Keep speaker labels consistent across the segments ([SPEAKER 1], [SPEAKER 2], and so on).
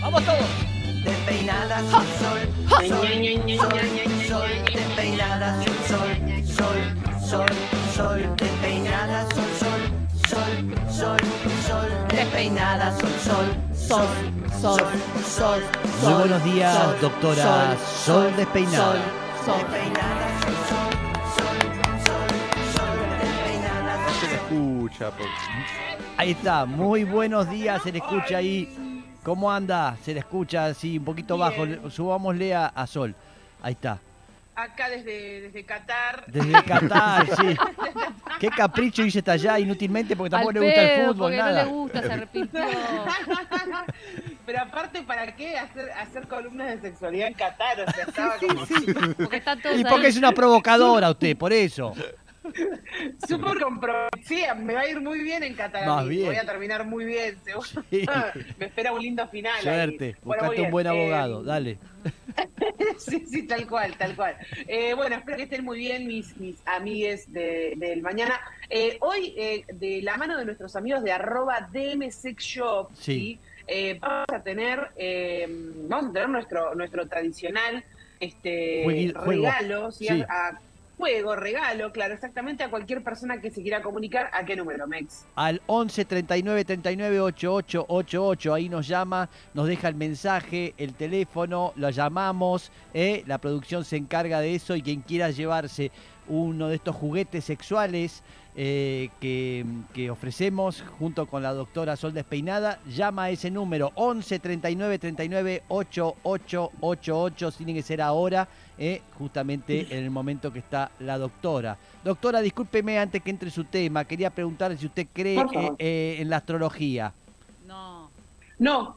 [SPEAKER 1] ¡Vamos todos!
[SPEAKER 2] Despeinadas un sol, sol, sol, sol, sol.
[SPEAKER 1] Muy buenos días,
[SPEAKER 2] sol,
[SPEAKER 1] doctora Sol Despeinada.
[SPEAKER 2] Sol, despeinadas un sol, sol, sol, sol, despeinadas
[SPEAKER 3] Se le escucha. por-
[SPEAKER 1] Ahí está, muy buenos días, se le escucha ahí. ¿Cómo anda? Se le escucha así un poquito bajo. Subámosle a, a Sol. Ahí está.
[SPEAKER 4] Acá desde, desde Qatar.
[SPEAKER 1] Desde Qatar, sí. Qué capricho hice hasta allá inútilmente porque tampoco
[SPEAKER 5] Al
[SPEAKER 1] le gusta el fútbol,
[SPEAKER 5] porque
[SPEAKER 1] nada.
[SPEAKER 5] no le gusta, se arrepintió.
[SPEAKER 4] Pero aparte, ¿para qué hacer, hacer columnas de sexualidad en Qatar? O sea, estaba como
[SPEAKER 5] Porque están todos
[SPEAKER 1] Y porque
[SPEAKER 5] ahí.
[SPEAKER 1] es una provocadora usted, por eso.
[SPEAKER 4] súper comprometida. Me va a ir muy bien en Qatar.
[SPEAKER 1] bien.
[SPEAKER 4] Voy a terminar muy bien, seguro.
[SPEAKER 1] Sí.
[SPEAKER 4] Me espera un lindo final.
[SPEAKER 1] Suerte, buscate un buen abogado,
[SPEAKER 4] Eh,
[SPEAKER 1] dale.
[SPEAKER 4] sí, sí, tal cual, tal cual. Eh, bueno, espero que estén muy bien mis, mis amigues de- del mañana. Eh, hoy, eh, de la mano de nuestros amigos de arroba DMSexShop,
[SPEAKER 1] Sí.
[SPEAKER 4] ¿sí? Eh, vamos a tener, vamos a tener nuestro, nuestro tradicional este,
[SPEAKER 1] Juegui-
[SPEAKER 4] regalo, ¿sí?
[SPEAKER 1] Sí.
[SPEAKER 4] A- a- juego, regalo, claro, exactamente a cualquier persona que se quiera comunicar. ¿A qué número, Mex?
[SPEAKER 1] Al 11 39 39 88 88, ahí nos llama, nos deja el mensaje, el teléfono, lo llamamos, ¿eh? la producción se encarga de eso y quien quiera llevarse uno de estos juguetes sexuales eh, que, ofrecemos junto con la doctora Sol Despeinada, llama a ese número 11 39 39 8888, tiene que ser ahora, eh, justamente en el momento que está la doctora. Doctora, discúlpeme antes que entre su tema, quería preguntarle si usted cree eh, eh, en la astrología.
[SPEAKER 5] No.
[SPEAKER 4] No,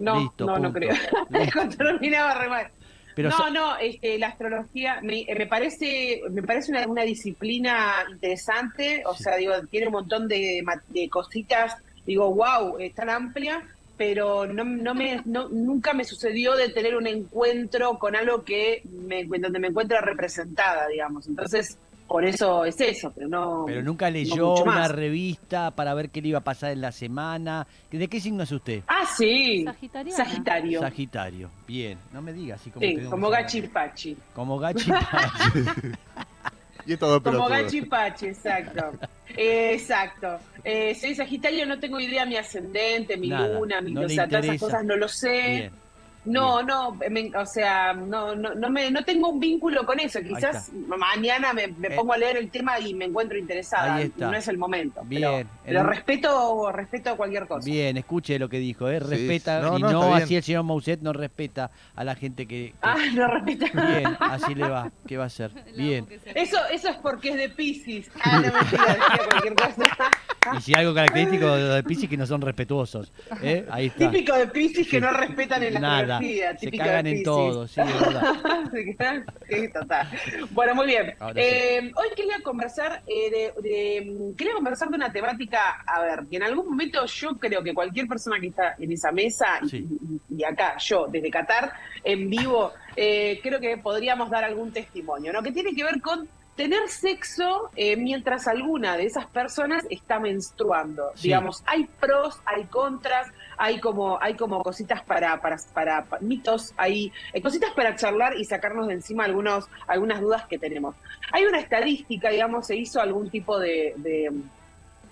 [SPEAKER 4] no,
[SPEAKER 1] Listo,
[SPEAKER 4] no, no creo. Terminaba re mal.
[SPEAKER 1] Pero
[SPEAKER 4] no, no, este, la astrología me, eh, me parece, me parece una, una disciplina interesante, o
[SPEAKER 1] Sí.
[SPEAKER 4] sea, digo, tiene un montón de, de cositas, digo, wow, es tan amplia, pero no, no me, no, nunca me sucedió de tener un encuentro con algo que me, donde me encuentra representada, digamos. Entonces, por eso es eso, pero no.
[SPEAKER 1] pero nunca leyó una revista para ver qué le iba a pasar en la semana. ¿De qué signo es usted?
[SPEAKER 4] Ah, sí.
[SPEAKER 5] Sagitariana.
[SPEAKER 4] Sagitario.
[SPEAKER 1] Sagitario. Bien, no me diga así como
[SPEAKER 4] Sí, como
[SPEAKER 1] que saber.
[SPEAKER 4] Gachi Pachi.
[SPEAKER 1] Como Gachi Pachi.
[SPEAKER 3] Y todo
[SPEAKER 4] Como
[SPEAKER 3] pelotudo.
[SPEAKER 4] Gachi Pachi, exacto. Eh, exacto. Eh, soy Sagitario, no tengo idea mi ascendente, mi
[SPEAKER 1] Nada,
[SPEAKER 4] luna, mi,
[SPEAKER 1] no
[SPEAKER 4] o sea, todas esas cosas no lo sé.
[SPEAKER 1] Bien.
[SPEAKER 4] No, no, me- o sea, no, no, no, me, no tengo un vínculo con eso. Quizás mañana me, me
[SPEAKER 1] Eh,
[SPEAKER 4] pongo a leer el tema y me encuentro interesada.
[SPEAKER 1] ahí está.
[SPEAKER 4] No es el momento.
[SPEAKER 1] Bien.
[SPEAKER 4] Pero, pero
[SPEAKER 1] El-
[SPEAKER 4] respeto, respeto cualquier cosa.
[SPEAKER 1] Bien, escuche lo que dijo, ¿eh?
[SPEAKER 3] Sí,
[SPEAKER 1] respeta,
[SPEAKER 3] no,
[SPEAKER 1] y
[SPEAKER 3] no,
[SPEAKER 1] no,
[SPEAKER 3] está bien.
[SPEAKER 1] así el señor Mousset no respeta a la gente que... que-
[SPEAKER 4] Ah, no respeto.
[SPEAKER 1] Bien, así le va, ¿qué va a hacer?
[SPEAKER 5] La
[SPEAKER 1] Bien.
[SPEAKER 4] Eso, eso es porque es de Pisces. Ah, no mentira, decía cualquier cosa.
[SPEAKER 1] Y si algo característico de los de Pisces que no son respetuosos, ¿eh? Ahí está.
[SPEAKER 4] Típico de Pisces que no respetan en la
[SPEAKER 1] Nada,
[SPEAKER 4] astrología.
[SPEAKER 1] se cagan en todo, sí, es verdad.
[SPEAKER 4] sí, total. Bueno, muy bien.
[SPEAKER 1] Sí.
[SPEAKER 4] Eh, hoy quería conversar eh, de, de- quería conversar de una temática, a ver, que en algún momento yo creo que cualquier persona que está en esa mesa y-
[SPEAKER 1] Sí.
[SPEAKER 4] y, y acá, yo, desde Qatar, en vivo, eh, creo que podríamos dar algún testimonio, ¿no? Que tiene que ver con tener sexo eh, mientras alguna de esas personas está menstruando.
[SPEAKER 1] Sí.
[SPEAKER 4] Digamos, hay pros, hay contras, hay como, hay como cositas para, para, para, pa- mitos, hay eh, cositas para charlar y sacarnos de encima algunos, algunas dudas que tenemos. Hay una estadística, digamos, se hizo algún tipo de,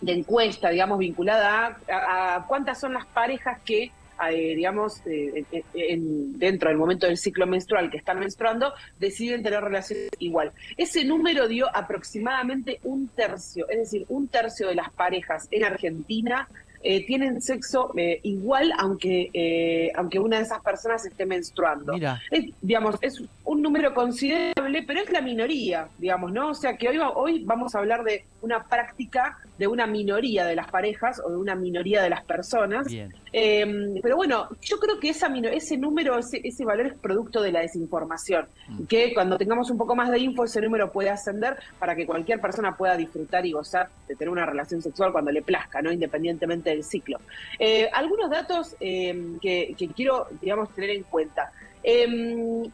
[SPEAKER 4] encuesta, digamos, vinculada a, cuántas son las parejas que, eh, digamos, eh, en- dentro del momento del ciclo menstrual que están menstruando, deciden tener relaciones igual. Ese número dio aproximadamente un tercio, es decir, un tercio de las parejas en Argentina eh, tienen sexo eh, igual, aunque, eh, aunque una de esas personas esté menstruando.
[SPEAKER 1] Mira,
[SPEAKER 4] Es, digamos, es un número lamentable, pero es la minoría, digamos, ¿no? O sea que hoy, hoy vamos a hablar de una práctica de una minoría de las parejas o de una minoría de las personas.
[SPEAKER 1] Bien.
[SPEAKER 4] Eh, pero bueno, yo creo que esa ese número, ese, ese valor es producto de la desinformación.
[SPEAKER 1] Mm.
[SPEAKER 4] Que cuando tengamos un poco más de info, ese número puede ascender para que cualquier persona pueda disfrutar y gozar de tener una relación sexual cuando le plazca, ¿no? Independientemente del ciclo. Eh, algunos datos eh, que, quiero, digamos, tener en cuenta. Eh,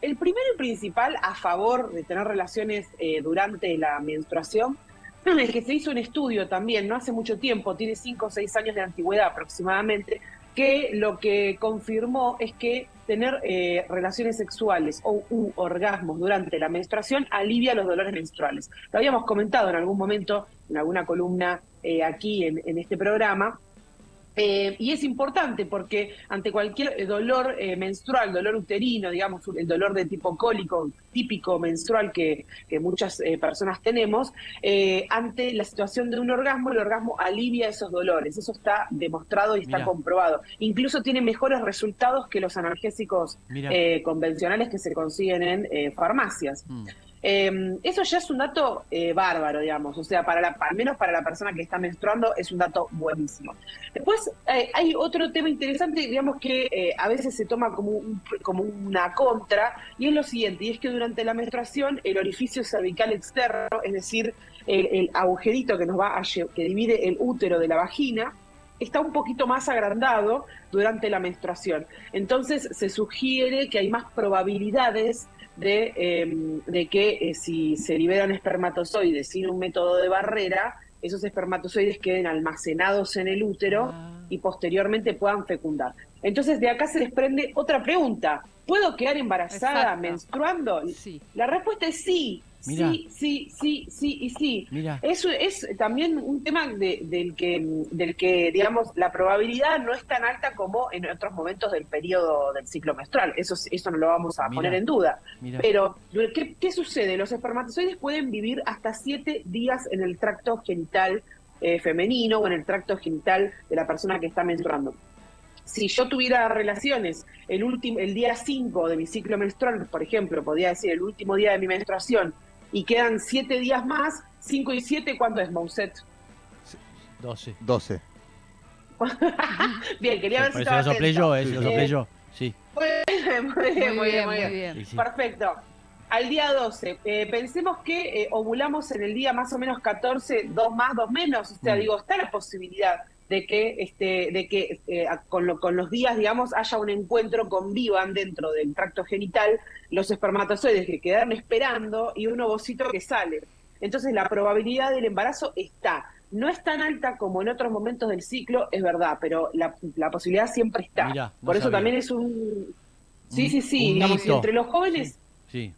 [SPEAKER 4] el primero y principal a favor de tener relaciones eh, durante la menstruación es que se hizo un estudio también, no hace mucho tiempo, tiene 5 o 6 años de antigüedad aproximadamente, que lo que confirmó es que tener eh, relaciones sexuales o u orgasmos durante la menstruación alivia los dolores menstruales. Lo habíamos comentado en algún momento, en alguna columna aquí en este programa, eh, y es importante porque ante cualquier eh, dolor eh, menstrual, dolor uterino, digamos, el dolor de tipo cólico típico menstrual que, que muchas eh, personas tenemos, eh, ante la situación de un orgasmo, el orgasmo alivia esos dolores. Eso está demostrado y está
[SPEAKER 1] Mirá.
[SPEAKER 4] comprobado. Incluso tiene mejores resultados que los analgésicos eh, convencionales que se consiguen en farmacias.
[SPEAKER 1] Mm.
[SPEAKER 4] Eh, eso ya es un dato eh, bárbaro, digamos. O sea, para la, al menos para la persona que está menstruando es un dato buenísimo. Después eh, hay otro tema interesante, digamos, que eh, a veces se toma como, un- como una contra, y es lo siguiente, y es que durante la menstruación el orificio cervical externo, es decir, el, agujerito que nos va a que divide el útero de la vagina, está un poquito más agrandado durante la menstruación. Entonces se sugiere que hay más probabilidades de, eh, de que eh, si se liberan espermatozoides sin un método de barrera, esos espermatozoides queden almacenados en el útero
[SPEAKER 1] Ah.
[SPEAKER 4] Y posteriormente puedan fecundar. Entonces de acá se desprende otra pregunta. ¿Puedo quedar embarazada
[SPEAKER 5] Exacto.
[SPEAKER 4] menstruando?
[SPEAKER 5] Sí.
[SPEAKER 4] La respuesta es sí.
[SPEAKER 1] Mirá.
[SPEAKER 4] Sí, sí, sí, sí y sí.
[SPEAKER 1] Mira.
[SPEAKER 4] Eso es también un tema de- del, que, del que, digamos, la probabilidad no es tan alta como en otros momentos del periodo del ciclo menstrual. Eso, eso no lo vamos a
[SPEAKER 1] Mirá.
[SPEAKER 4] poner en duda.
[SPEAKER 1] Mira.
[SPEAKER 4] Pero, ¿qué, qué sucede? Los espermatozoides pueden vivir hasta siete días en el tracto genital eh, femenino o en el tracto genital de la persona que está menstruando. Si yo tuviera relaciones el, último, el día 5 de mi ciclo menstrual, por ejemplo, podría decir el último día de mi menstruación, y quedan siete días más, 5 y 7, ¿cuánto es, Mouset?
[SPEAKER 1] 12.
[SPEAKER 3] 12.
[SPEAKER 4] Bien, quería ver si
[SPEAKER 1] eso
[SPEAKER 4] estaba
[SPEAKER 1] lo soplé yo, lo
[SPEAKER 4] Sí.
[SPEAKER 1] soplé yo. Sí.
[SPEAKER 4] Muy bien, muy bien, muy bien, muy bien.
[SPEAKER 5] bien.
[SPEAKER 1] sí, sí.
[SPEAKER 4] Perfecto. Al día 12, eh, pensemos que eh, ovulamos en el día más o menos 14, dos más, dos menos. O sea,
[SPEAKER 1] Mm.
[SPEAKER 4] digo, está la posibilidad de que, este, de que eh, con, lo- con los días, digamos, haya un encuentro, convivan dentro del tracto genital los espermatozoides que quedaron esperando y un ovocito que sale. Entonces, la probabilidad del embarazo está. No es tan alta como en otros momentos del ciclo, es verdad, pero la, la posibilidad siempre está.
[SPEAKER 1] Mirá, no
[SPEAKER 4] Por eso
[SPEAKER 1] sabía.
[SPEAKER 4] también es un... Sí, sí, sí,
[SPEAKER 1] un
[SPEAKER 4] digamos,
[SPEAKER 1] mito.
[SPEAKER 4] entre los jóvenes
[SPEAKER 1] sí,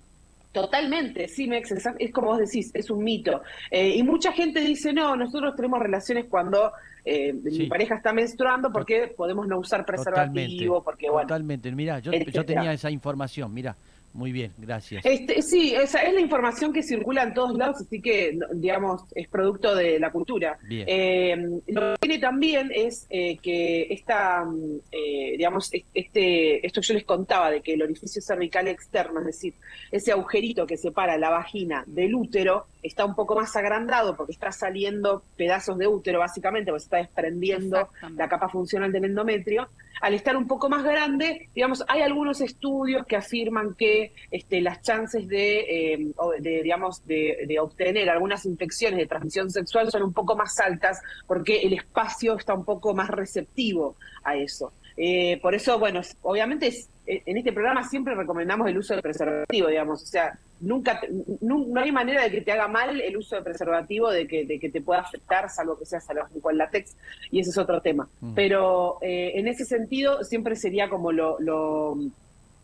[SPEAKER 4] Mex, exact- es como vos decís, es un mito. Eh, y mucha gente dice, no, nosotros tenemos relaciones cuando eh,
[SPEAKER 1] Sí.
[SPEAKER 4] mi pareja está menstruando porque podemos no usar
[SPEAKER 1] Totalmente.
[SPEAKER 4] preservativo, porque bueno.
[SPEAKER 1] Totalmente. Mira, yo, yo tenía esa información. Mira, muy bien, gracias.
[SPEAKER 4] Este, sí, esa es la información que circula en todos lados, así que, digamos, es producto de la cultura.
[SPEAKER 1] Bien.
[SPEAKER 4] Eh, lo que tiene también es eh, que esta, mm, eh, digamos, es- este, esto que yo les contaba de que el orificio cervical externo, es decir, ese agujerito que separa la vagina del útero, está un poco más agrandado porque está saliendo pedazos de útero, básicamente, porque se está desprendiendo la capa funcional del endometrio. Al estar un poco más grande, digamos, hay algunos estudios que afirman que este, las chances de, eh, digamos, de obtener algunas infecciones de transmisión sexual son un poco más altas porque el espacio está un poco más receptivo a eso. Eh, por eso, bueno, obviamente es- eh, en este programa siempre recomendamos el uso de preservativo, digamos, o sea, nunca, no hay manera de que te haga mal el uso de preservativo, de que, de que te pueda afectar, salvo que seas alérgico al látex, y ese es otro tema.
[SPEAKER 1] Mm.
[SPEAKER 4] Pero eh, en ese sentido siempre sería como lo, lo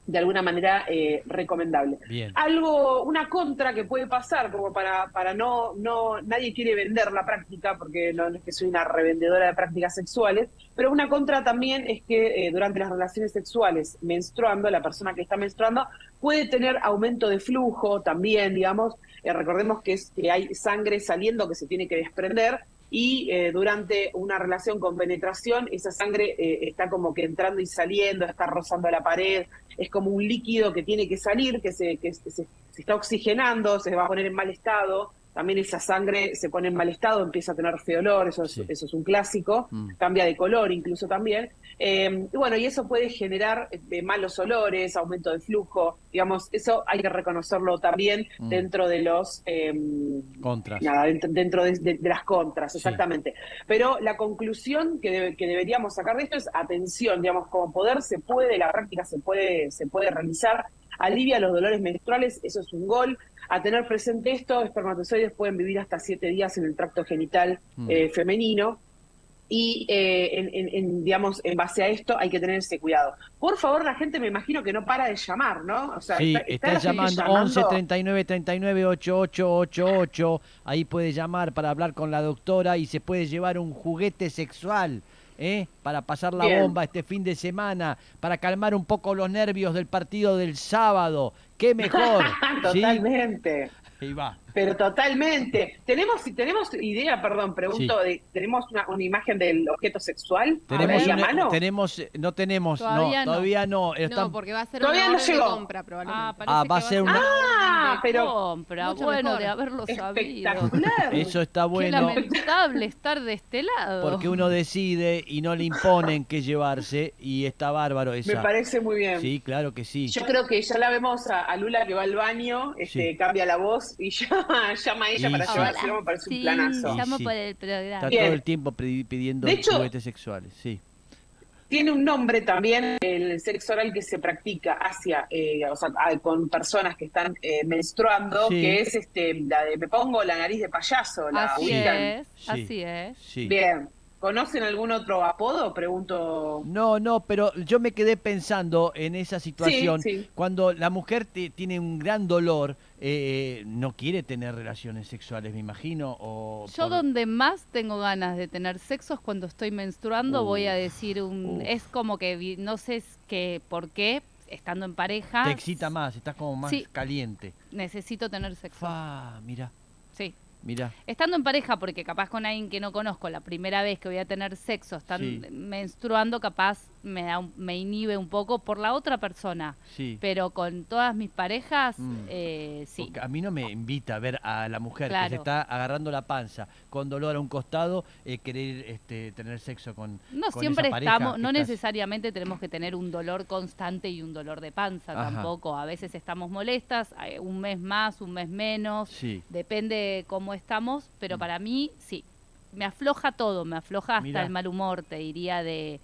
[SPEAKER 4] de alguna manera eh, recomendable.
[SPEAKER 1] Bien.
[SPEAKER 4] Algo, una contra que puede pasar, como para, para no, no, nadie quiere vender la práctica, porque no, no es que soy una revendedora de prácticas sexuales, pero una contra también es que eh, durante las relaciones sexuales, menstruando, la persona que está menstruando puede tener aumento de flujo también, digamos, Eh, recordemos que, es, que hay sangre saliendo que se tiene que desprender, y eh, durante una relación con penetración, esa sangre eh, está como que entrando y saliendo, está rozando la pared, es como un líquido que tiene que salir, que se, que se, está oxigenando, se va a poner en mal estado, también esa sangre se pone en mal estado, empieza a tener feo olor, eso es,
[SPEAKER 1] Sí.
[SPEAKER 4] eso es un clásico,
[SPEAKER 1] Mm.
[SPEAKER 4] cambia de color incluso también. Eh, y bueno, y eso puede generar eh, malos olores, aumento de flujo, digamos, eso hay que reconocerlo también
[SPEAKER 1] Mm.
[SPEAKER 4] dentro de los... eh,
[SPEAKER 1] Contras.
[SPEAKER 4] Nada, dentro, dentro de, de- de las contras,
[SPEAKER 1] Sí.
[SPEAKER 4] exactamente. Pero la conclusión que, que deberíamos sacar de esto es atención, digamos, como poder se puede, la práctica se puede, se puede realizar, alivia los dolores menstruales, eso es un gol. A tener presente esto, espermatozoides pueden vivir hasta siete días en el tracto genital
[SPEAKER 1] Mm.
[SPEAKER 4] eh, femenino. Y, eh, en, en- en, digamos, en base a esto hay que tener ese cuidado. Por favor, la gente me imagino que no para de llamar, ¿no? O sea,
[SPEAKER 1] Sí,
[SPEAKER 4] está, está
[SPEAKER 1] está
[SPEAKER 4] la gente
[SPEAKER 1] llamando 11 39 39 8888. Ahí puede llamar para hablar con la doctora y se puede llevar un juguete sexual. ¿Eh? Para pasar la
[SPEAKER 4] Bien.
[SPEAKER 1] bomba este fin de semana, para calmar un poco los nervios del partido del sábado. ¡Qué mejor! ¿sí?
[SPEAKER 4] Totalmente.
[SPEAKER 1] Ahí va.
[SPEAKER 4] Pero totalmente. Tenemos, si tenemos idea, perdón, pregunto, de, tenemos una, una imagen del objeto sexual
[SPEAKER 1] Tenemos, una-
[SPEAKER 4] mano.
[SPEAKER 1] tenemos, no tenemos,
[SPEAKER 5] Todavía
[SPEAKER 1] no,
[SPEAKER 5] no.
[SPEAKER 1] todavía no. están-
[SPEAKER 6] No, porque va a ser
[SPEAKER 4] Todavía
[SPEAKER 6] una
[SPEAKER 4] no
[SPEAKER 6] orden de
[SPEAKER 4] llegó.
[SPEAKER 6] compra probablemente.
[SPEAKER 5] Ah,
[SPEAKER 1] Ah, va a ser una-
[SPEAKER 4] Ah,
[SPEAKER 5] de
[SPEAKER 4] pero-
[SPEAKER 5] compra.
[SPEAKER 6] Mucho
[SPEAKER 5] bueno,
[SPEAKER 6] mejor.
[SPEAKER 5] de haberlo sabido.
[SPEAKER 4] Espectacular.
[SPEAKER 1] Eso está
[SPEAKER 5] Qué
[SPEAKER 1] bueno.
[SPEAKER 5] lamentable estar de este lado.
[SPEAKER 1] Porque uno decide y no le imponen qué llevarse y está bárbaro
[SPEAKER 4] Me
[SPEAKER 1] esa.
[SPEAKER 4] parece muy bien.
[SPEAKER 1] Sí, claro que sí.
[SPEAKER 4] Yo creo que ya la vemos a, a Lula que va al baño, este,
[SPEAKER 1] Sí.
[SPEAKER 4] cambia la voz y ya llama a ella
[SPEAKER 1] Y
[SPEAKER 4] para
[SPEAKER 1] sí.
[SPEAKER 4] llevárselo, me parece
[SPEAKER 5] sí,
[SPEAKER 4] un planazo.
[SPEAKER 5] Llamo
[SPEAKER 1] sí.
[SPEAKER 5] por el programa.
[SPEAKER 1] Está
[SPEAKER 4] Bien.
[SPEAKER 1] todo el tiempo pidi- pidiendo juguetes sexuales, sí.
[SPEAKER 4] Tiene un nombre también el sexo oral que se practica hacia, eh, o sea, con personas que están eh, menstruando,
[SPEAKER 1] Sí.
[SPEAKER 4] que es este, la de me pongo la nariz de payaso, la
[SPEAKER 5] Así
[SPEAKER 4] ubican.
[SPEAKER 5] es,
[SPEAKER 1] Sí.
[SPEAKER 5] así es.
[SPEAKER 1] Sí.
[SPEAKER 4] Bien. ¿Conocen algún otro apodo? Pregunto.
[SPEAKER 1] No, no, pero yo me quedé pensando en esa situación.
[SPEAKER 4] sí.
[SPEAKER 1] Cuando la mujer te- tiene un gran dolor, eh, no quiere tener relaciones sexuales, me imagino. O
[SPEAKER 5] Yo
[SPEAKER 1] por-
[SPEAKER 5] donde más tengo ganas de tener sexo es cuando estoy menstruando, voy a decir un...
[SPEAKER 1] uf.
[SPEAKER 5] Es como que, no sé que por qué, estando en pareja...
[SPEAKER 1] te excita más, estás como más
[SPEAKER 5] Sí.
[SPEAKER 1] caliente.
[SPEAKER 5] Necesito tener sexo.
[SPEAKER 1] Fa, mira,
[SPEAKER 5] Sí.
[SPEAKER 1] Mira.
[SPEAKER 5] Estando en pareja, porque capaz con alguien que no conozco, la primera vez que voy a tener sexo, están
[SPEAKER 1] Sí.
[SPEAKER 5] menstruando, capaz me, da un- me inhibe un poco por la otra persona.
[SPEAKER 1] Sí.
[SPEAKER 5] Pero con todas mis parejas,
[SPEAKER 1] Mm.
[SPEAKER 5] eh, sí.
[SPEAKER 1] Porque a mí no me invita a ver a la mujer que se está agarrando la panza con dolor a un costado, eh, querer este, tener sexo con.
[SPEAKER 5] No
[SPEAKER 1] con
[SPEAKER 5] siempre
[SPEAKER 1] esa
[SPEAKER 5] estamos, no
[SPEAKER 1] estás-
[SPEAKER 5] necesariamente tenemos que tener un dolor constante y un dolor de panza
[SPEAKER 1] Ajá.
[SPEAKER 5] tampoco. A veces estamos molestas, eh, un mes más, un mes menos,
[SPEAKER 1] Sí.
[SPEAKER 5] depende cómo estamos, pero
[SPEAKER 1] Mm.
[SPEAKER 5] para mí sí, me afloja todo, me afloja hasta
[SPEAKER 1] Mirá.
[SPEAKER 5] el mal humor, te diría, de,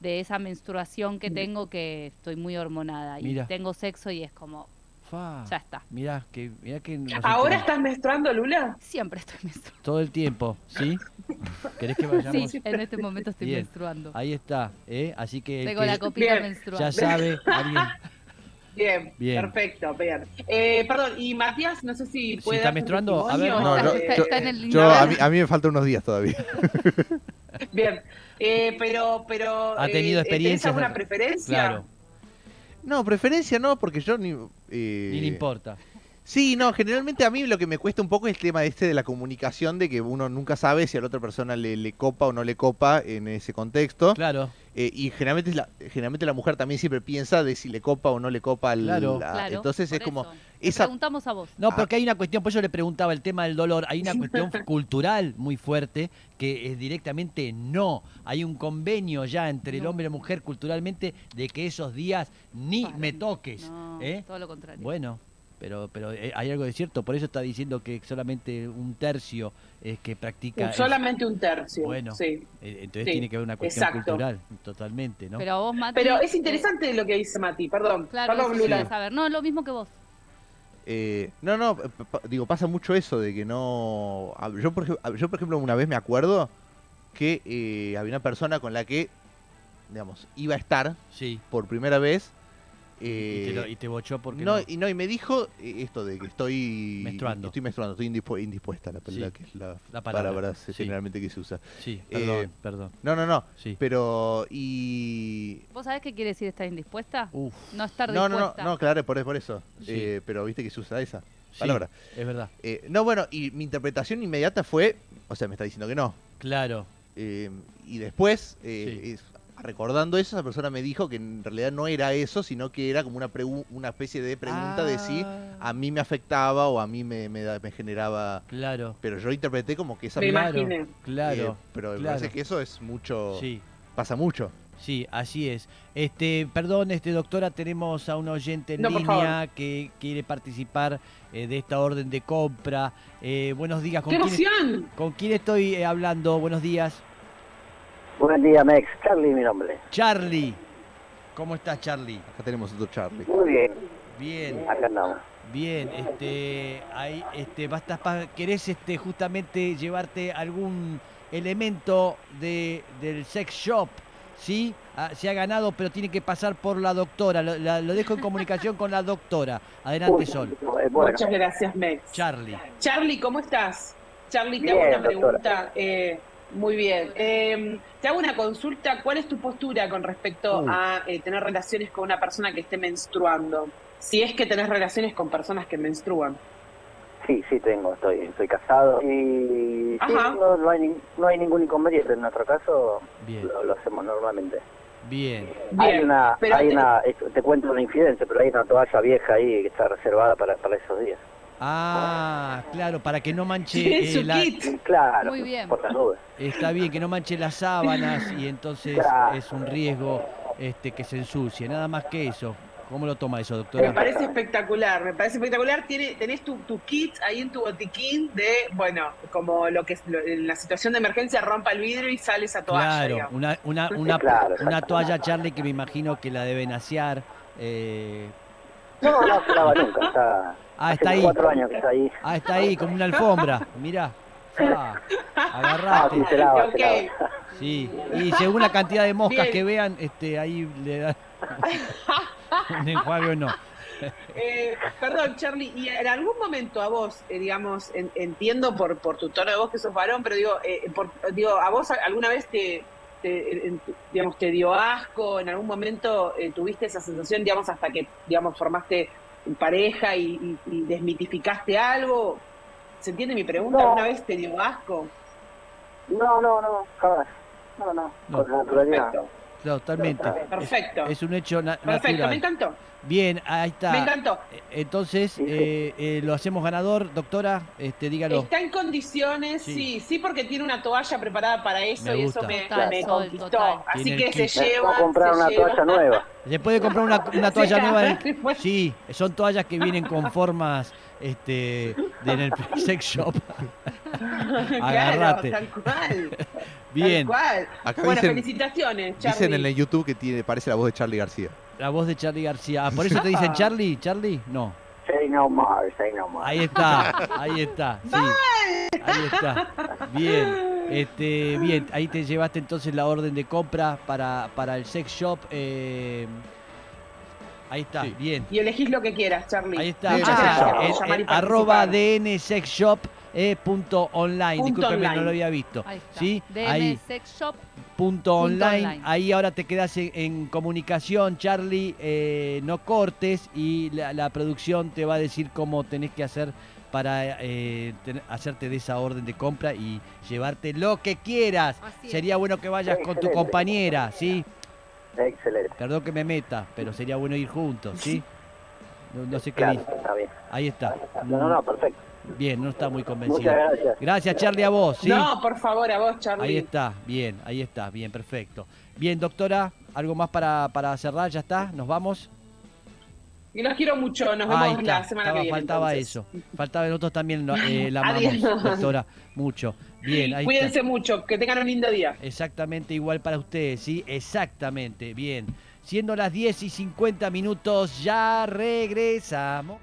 [SPEAKER 5] de esa menstruación que tengo que estoy muy hormonada y tengo sexo y es como,
[SPEAKER 1] fa.
[SPEAKER 5] ya está.
[SPEAKER 1] Mira que, mira que
[SPEAKER 4] ¿Ahora estás menstruando, Lula?
[SPEAKER 5] Siempre estoy menstruando.
[SPEAKER 1] todo el tiempo, ¿sí? ¿Querés que vayamos?
[SPEAKER 5] Sí, en este momento estoy
[SPEAKER 1] Bien.
[SPEAKER 5] menstruando.
[SPEAKER 1] Ahí está, ¿eh? Así que,
[SPEAKER 5] Tengo
[SPEAKER 1] que
[SPEAKER 5] la copita menstrual.
[SPEAKER 1] ya sabe, alguien.
[SPEAKER 4] Bien,
[SPEAKER 1] Bien.
[SPEAKER 4] perfecto, bien. Eh, perdón, y Matías, no sé si
[SPEAKER 1] Si
[SPEAKER 4] puede.
[SPEAKER 1] está menstruando, a ver,
[SPEAKER 3] No, yo,
[SPEAKER 5] está-
[SPEAKER 3] yo-
[SPEAKER 5] está en el
[SPEAKER 3] yo- a, mí, a mí me faltan unos días todavía.
[SPEAKER 4] Bien, eh, pero, pero.
[SPEAKER 1] Ha tenido
[SPEAKER 4] eh,
[SPEAKER 1] experiencias
[SPEAKER 4] ¿Tenés alguna preferencia?
[SPEAKER 1] Claro,
[SPEAKER 3] No, preferencia no, porque yo ni... eh,
[SPEAKER 1] ni le importa.
[SPEAKER 3] Sí, no, generalmente a mí lo que me cuesta un poco es el tema este de la comunicación, de que uno nunca sabe si a la otra persona le, le copa o no le copa en ese contexto.
[SPEAKER 1] Claro,
[SPEAKER 3] Eh, y generalmente la, generalmente la mujer también siempre piensa de si le copa o no le copa al...
[SPEAKER 1] Claro.
[SPEAKER 3] la-
[SPEAKER 5] Claro,
[SPEAKER 3] entonces es como... esa-
[SPEAKER 5] preguntamos a vos.
[SPEAKER 1] No,
[SPEAKER 3] Ah.
[SPEAKER 1] porque hay una cuestión, por eso le preguntaba el tema del dolor, hay una cuestión cultural muy fuerte que es directamente no. Hay un convenio ya entre el hombre y la mujer culturalmente de que esos días ni
[SPEAKER 5] Para
[SPEAKER 1] me toques.
[SPEAKER 5] No,
[SPEAKER 1] ¿eh?
[SPEAKER 5] todo lo contrario.
[SPEAKER 1] Bueno, pero, pero eh, hay algo de cierto, por eso está diciendo que solamente un tercio es que practica.
[SPEAKER 4] Solamente un tercio.
[SPEAKER 1] Bueno.
[SPEAKER 4] Sí.
[SPEAKER 1] eh, entonces
[SPEAKER 4] sí,
[SPEAKER 1] tiene que haber una cuestión
[SPEAKER 4] exacto.
[SPEAKER 1] cultural, totalmente, ¿no?
[SPEAKER 5] Pero vos, Mati,
[SPEAKER 4] Pero es
[SPEAKER 5] eh,
[SPEAKER 4] interesante lo que dice Mati, perdón.
[SPEAKER 5] claro,
[SPEAKER 4] perdón, Lula.
[SPEAKER 5] saber. No, lo mismo que vos.
[SPEAKER 3] Eh, no, no, digo, pasa mucho eso de que no... Yo por, ej- a- yo, por ejemplo, una vez me acuerdo que eh, había una persona con la que, digamos, iba a estar
[SPEAKER 1] Sí.
[SPEAKER 3] por primera vez.
[SPEAKER 1] Y, te lo- y te bochó porque
[SPEAKER 3] no,
[SPEAKER 1] no.
[SPEAKER 3] y no, y me dijo eh, esto de que estoy
[SPEAKER 1] Menstruando.
[SPEAKER 3] Estoy menstruando, estoy indispu- indispuesta, la,
[SPEAKER 1] Sí,
[SPEAKER 3] que es la,
[SPEAKER 1] la palabra,
[SPEAKER 3] palabra,
[SPEAKER 1] sí.
[SPEAKER 3] generalmente que se usa.
[SPEAKER 1] Sí,
[SPEAKER 3] eh,
[SPEAKER 1] perdón, perdón.
[SPEAKER 3] No, no, no.
[SPEAKER 1] Sí.
[SPEAKER 3] Pero, y.
[SPEAKER 5] ¿Vos sabés qué quiere decir estar indispuesta?
[SPEAKER 1] Uf,
[SPEAKER 5] No estar
[SPEAKER 3] No, no, no,
[SPEAKER 5] dispuesta.
[SPEAKER 3] no, claro, por, por eso.
[SPEAKER 1] Sí.
[SPEAKER 3] Eh, pero viste que se usa esa
[SPEAKER 1] sí,
[SPEAKER 3] palabra.
[SPEAKER 1] Es verdad.
[SPEAKER 3] Eh, no, bueno, y mi interpretación inmediata fue. O sea, me está diciendo que no.
[SPEAKER 1] Claro.
[SPEAKER 3] Eh, y después, eh,
[SPEAKER 1] Sí.
[SPEAKER 3] es- recordando eso, esa persona me dijo que en realidad no era eso, sino que era como una, una especie de pregunta de si
[SPEAKER 1] Ah,
[SPEAKER 3] a mí me afectaba o a mí me, me generaba...
[SPEAKER 1] Claro,
[SPEAKER 3] Pero yo interpreté como que esa...
[SPEAKER 4] Me
[SPEAKER 1] claro,
[SPEAKER 4] imaginé.
[SPEAKER 1] claro.
[SPEAKER 3] eh, pero me
[SPEAKER 1] claro.
[SPEAKER 3] parece que eso es mucho...
[SPEAKER 1] Sí.
[SPEAKER 3] Pasa mucho.
[SPEAKER 1] Sí, así es. Este, perdón, este doctora, tenemos a un oyente en
[SPEAKER 4] No,
[SPEAKER 1] línea que quiere participar eh, de esta orden de compra. Eh, buenos días, ¿con
[SPEAKER 4] ¡Qué
[SPEAKER 1] quién,
[SPEAKER 4] emoción!
[SPEAKER 1] ¿con quién estoy eh, hablando? Buenos días.
[SPEAKER 6] Buen día, Mex. Charlie, mi nombre.
[SPEAKER 1] Charlie. ¿Cómo estás, Charlie?
[SPEAKER 3] Acá tenemos otro Charlie.
[SPEAKER 6] Muy bien,
[SPEAKER 1] Bien,
[SPEAKER 6] acá andamos.
[SPEAKER 1] bien. Este, ahí, este, bastas pa- ¿querés este, justamente llevarte algún elemento de, del sex shop? ¿Sí? Ah, se ha ganado, pero tiene que pasar por la doctora. Lo, la- lo dejo en comunicación con la doctora. Adelante,
[SPEAKER 6] Uy,
[SPEAKER 1] Sol.
[SPEAKER 6] eh, Bueno,
[SPEAKER 4] Muchas gracias, Mex.
[SPEAKER 1] Charlie.
[SPEAKER 4] Charlie, ¿cómo estás? Charlie, te
[SPEAKER 6] Bien,
[SPEAKER 4] hago una pregunta. eh, muy bien. Eh, te hago una consulta. ¿Cuál es tu postura con respecto
[SPEAKER 3] Uh.
[SPEAKER 4] a eh, tener relaciones con una persona que esté menstruando? Si es que tenés relaciones con personas que menstruan.
[SPEAKER 6] sí, sí tengo, estoy, estoy casado y sí, no, no hay, no hay ningún inconveniente. En nuestro caso
[SPEAKER 1] Bien,
[SPEAKER 6] lo, lo hacemos normalmente.
[SPEAKER 1] bien.
[SPEAKER 6] hay
[SPEAKER 4] Bien,
[SPEAKER 6] una,
[SPEAKER 4] pero
[SPEAKER 6] hay
[SPEAKER 4] te-
[SPEAKER 6] una, esto- te cuento una infidencia, pero hay una toalla vieja ahí que está reservada para, para esos días.
[SPEAKER 1] Ah, claro, para que no manche eh,
[SPEAKER 4] su
[SPEAKER 1] la-
[SPEAKER 6] claro,
[SPEAKER 5] Muy bien.
[SPEAKER 6] por las nubes.
[SPEAKER 1] está bien que no manche las sábanas y entonces
[SPEAKER 6] Claro.
[SPEAKER 1] es un riesgo este que se ensucie, nada más que eso. ¿Cómo lo toma eso,
[SPEAKER 4] Me
[SPEAKER 1] doctora?
[SPEAKER 4] parece espectacular, me parece espectacular. Tiene, tenés tu, tu kit ahí en tu botiquín de, bueno, como lo que es lo- en la situación de emergencia rompa el vidrio y sale esa toalla.
[SPEAKER 1] Claro, una, una, una,
[SPEAKER 6] Claro,
[SPEAKER 1] una
[SPEAKER 6] exacto.
[SPEAKER 1] toalla, Charlie, que me imagino que la deben asear. eh,
[SPEAKER 6] No, no se lava nunca. Está,
[SPEAKER 1] Ah,
[SPEAKER 6] hace
[SPEAKER 1] está ahí.
[SPEAKER 6] cuatro años que está ahí.
[SPEAKER 1] Ah, está ahí, como una alfombra. Mirá. Ah,
[SPEAKER 6] Ah,
[SPEAKER 1] agarrate.
[SPEAKER 6] sí, se lava,
[SPEAKER 4] Ok.
[SPEAKER 6] se lava.
[SPEAKER 1] Sí, y según la cantidad de moscas
[SPEAKER 4] Bien.
[SPEAKER 1] que vean, este, ahí le dan un enjuague o no.
[SPEAKER 4] Eh, perdón, Charlie, y en algún momento a vos, eh, digamos, en- entiendo por, por tu tono de voz que sos varón, pero digo, eh, por- digo a vos alguna vez te, te, en- digamos, te dio asco, en algún momento eh, tuviste esa sensación, digamos, hasta que, digamos, formaste pareja y, y- y desmitificaste algo. ¿Se entiende mi pregunta?
[SPEAKER 6] No.
[SPEAKER 4] ¿Alguna vez te dio asco?
[SPEAKER 6] No, no, no, jamás. No, no,
[SPEAKER 1] No.
[SPEAKER 6] con naturalidad.
[SPEAKER 4] Perfecto,
[SPEAKER 1] Totalmente.
[SPEAKER 4] Perfecto.
[SPEAKER 1] Es, un hecho na-
[SPEAKER 4] Perfecto, me encantó,
[SPEAKER 1] Bien, ahí está.
[SPEAKER 4] me encantó.
[SPEAKER 1] Eh, Entonces, eh, eh, lo hacemos ganador, doctora. Este, dígalo.
[SPEAKER 4] Está en condiciones,
[SPEAKER 1] Sí.
[SPEAKER 4] sí. sí, porque tiene una toalla preparada para eso
[SPEAKER 1] Me
[SPEAKER 4] y
[SPEAKER 1] gusta.
[SPEAKER 4] eso me,
[SPEAKER 5] Total,
[SPEAKER 4] me conquistó.
[SPEAKER 5] total.
[SPEAKER 4] Así
[SPEAKER 1] Tiene
[SPEAKER 4] que se lleva.
[SPEAKER 6] Voy a comprar
[SPEAKER 4] se
[SPEAKER 6] una
[SPEAKER 4] lleva.
[SPEAKER 6] toalla nueva.
[SPEAKER 1] Se puede comprar una, toalla nueva. en. Sí, son toallas que vienen con formas este, de, en el sex shop. Agarrate.
[SPEAKER 4] Claro, tal cual.
[SPEAKER 1] Bien.
[SPEAKER 3] Acá
[SPEAKER 4] bueno,
[SPEAKER 3] dicen,
[SPEAKER 4] felicitaciones, Charlie.
[SPEAKER 3] dicen en el YouTube que tiene, parece la voz de Charlie García.
[SPEAKER 1] la voz de Charlie García. Ah, ¿Por eso te dicen Charlie? ¿Charlie? No.
[SPEAKER 6] Say no more, say no more.
[SPEAKER 1] Ahí está, ahí está, sí. Ahí está. Bien, este, bien, ahí te llevaste entonces la orden de compra para, para el sex shop. eh, ahí está,
[SPEAKER 3] Sí.
[SPEAKER 1] bien.
[SPEAKER 4] Y elegís lo que quieras, Charlie.
[SPEAKER 1] Ahí está. Ah,
[SPEAKER 4] y
[SPEAKER 1] en arroba
[SPEAKER 4] participar.
[SPEAKER 1] DN Sex Shop eh, punto online.
[SPEAKER 4] Punto
[SPEAKER 1] Discúlpeme, no
[SPEAKER 4] online.
[SPEAKER 1] lo había visto.
[SPEAKER 5] Ahí está.
[SPEAKER 1] ¿Sí?
[SPEAKER 5] DM
[SPEAKER 1] Ahí,
[SPEAKER 5] Sex Shop.
[SPEAKER 1] punto online.
[SPEAKER 5] online.
[SPEAKER 1] Ahí ahora te quedas en, en comunicación, Charlie. eh, no cortes y la, la producción te va a decir cómo tenés que hacer para eh, ten- hacerte de esa orden de compra y llevarte lo que quieras. Sería bueno que vayas con tu compañera, ¿sí?
[SPEAKER 6] Excelente.
[SPEAKER 1] Perdón que me meta, pero sería bueno ir juntos, ¿sí? No, no sé qué
[SPEAKER 6] Claro,
[SPEAKER 1] dice.
[SPEAKER 6] está bien.
[SPEAKER 1] Ahí está.
[SPEAKER 6] No, no, no, perfecto.
[SPEAKER 1] Bien, no está muy convencido.
[SPEAKER 6] Muchas gracias.
[SPEAKER 1] Gracias, Charlie, a vos, ¿sí?
[SPEAKER 4] No, por favor, a vos, Charlie.
[SPEAKER 1] Ahí está, bien, ahí está, bien, perfecto. Bien, doctora, ¿algo más para, para cerrar? ¿Ya está? ¿Nos vamos?
[SPEAKER 4] Y los quiero mucho. Nos
[SPEAKER 1] Ahí
[SPEAKER 4] vemos
[SPEAKER 1] está,
[SPEAKER 4] la semana
[SPEAKER 1] estaba-
[SPEAKER 4] que viene.
[SPEAKER 1] faltaba
[SPEAKER 4] entonces.
[SPEAKER 1] eso. Faltaba nosotros también lo- eh, la amamos, doctora, mucho. Bien, ahí
[SPEAKER 4] Cuídense
[SPEAKER 1] está.
[SPEAKER 4] mucho. Que tengan un lindo día.
[SPEAKER 1] Exactamente igual para ustedes, ¿sí? Exactamente, bien. Siendo las 10 y 50 minutos, ya regresamos.